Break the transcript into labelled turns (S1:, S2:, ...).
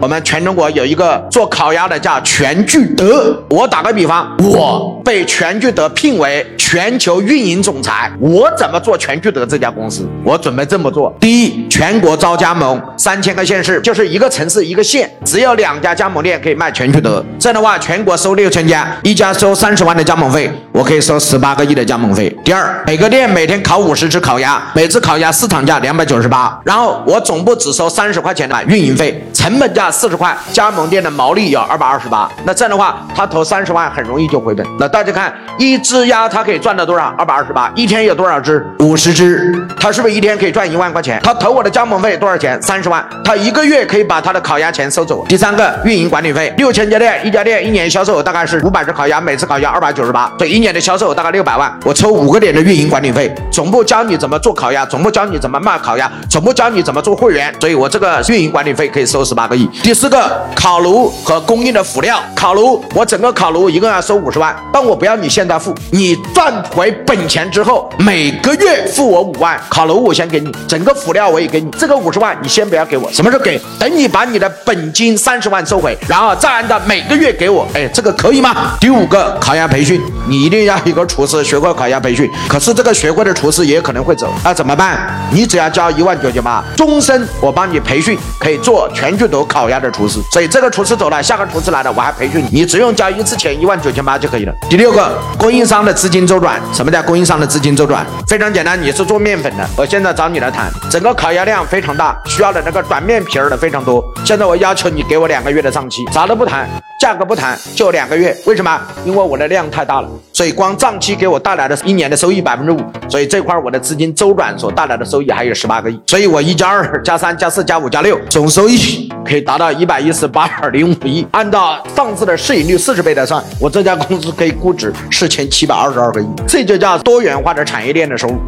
S1: 我们全中国有一个做烤鸭的叫全聚德。我打个比方，我被全聚德聘为全球运营总裁，我怎么做全聚德这家公司？我准备这么做：第一，全国招加盟，三千个县市，就是一个城市一个县，只有两家加盟店可以卖全聚德。这样的话，全国收六千家，一家收三十万的加盟费，我可以收十八个亿的加盟费。第二，每个店每天烤五十只烤鸭，每次烤鸭市场价两百九十八，然后我总部只收三十块钱的运营费，成本价四十块，加盟店的毛利有二百二十八。那这样的话，他投三十万很容易就回本。那大家看，一只鸭他可以赚到多少？二百二十八，一天有多少只？五十只，他是不是一天可以赚一万块钱？他投我的加盟费多少钱？三十万，他一个月可以把他的烤鸭钱收走。第三个，运营管理费，六千家店，一家店一年销售额大概是五百只烤鸭，每次烤鸭二百九十八，所以一年的销售额大概六百万。我抽五个点的运营管理费，总部教你怎么做烤鸭，总部教你怎么卖烤鸭，总部教你怎么做会员，所以我这个运营管理费可以收十八个亿。第四个，烤炉和供应的辅料，烤炉我整个烤炉一共要收五十万，但我不要你现在付，你赚回本钱之后，每个月付我五万，烤炉我先给你，整个辅料我也给你，这个五十万你先不要给我，什么时候给？等你把你的本金三十万收回，然后再按照每个月给我，哎，这个可以吗？第五个，烤鸭培训，你一定要一个厨师学过烤鸭培训，可是这个学会的厨师也可能会走，那怎么办？你只要交一万九千八，终身我帮你培训，可以做全聚德烤鸭的厨师。所以这个厨师走了，下个厨师来了，我还培训你，你只用交一次钱一万九千八就可以了。第六个，供应商的资金周转，什么叫供应商的资金周转？非常简单，你是做面粉的，我现在找你来谈，整个烤鸭量非常大，需要的那个短面皮儿的非常多，现在我要求你给我两个月的账期，啥都不谈。价格不谈，就两个月。为什么？因为我的量太大了，所以光账期给我带来的一年的收益百分之五，所以这块我的资金周转所带来的收益还有十八个亿。所以我一加二加三加四加五加六，总收益可以达到一百一十八点零五亿。按照上市的市盈率四十倍来算，我这家公司可以估值四千七百二十二个亿。这就叫多元化的产业链的收入。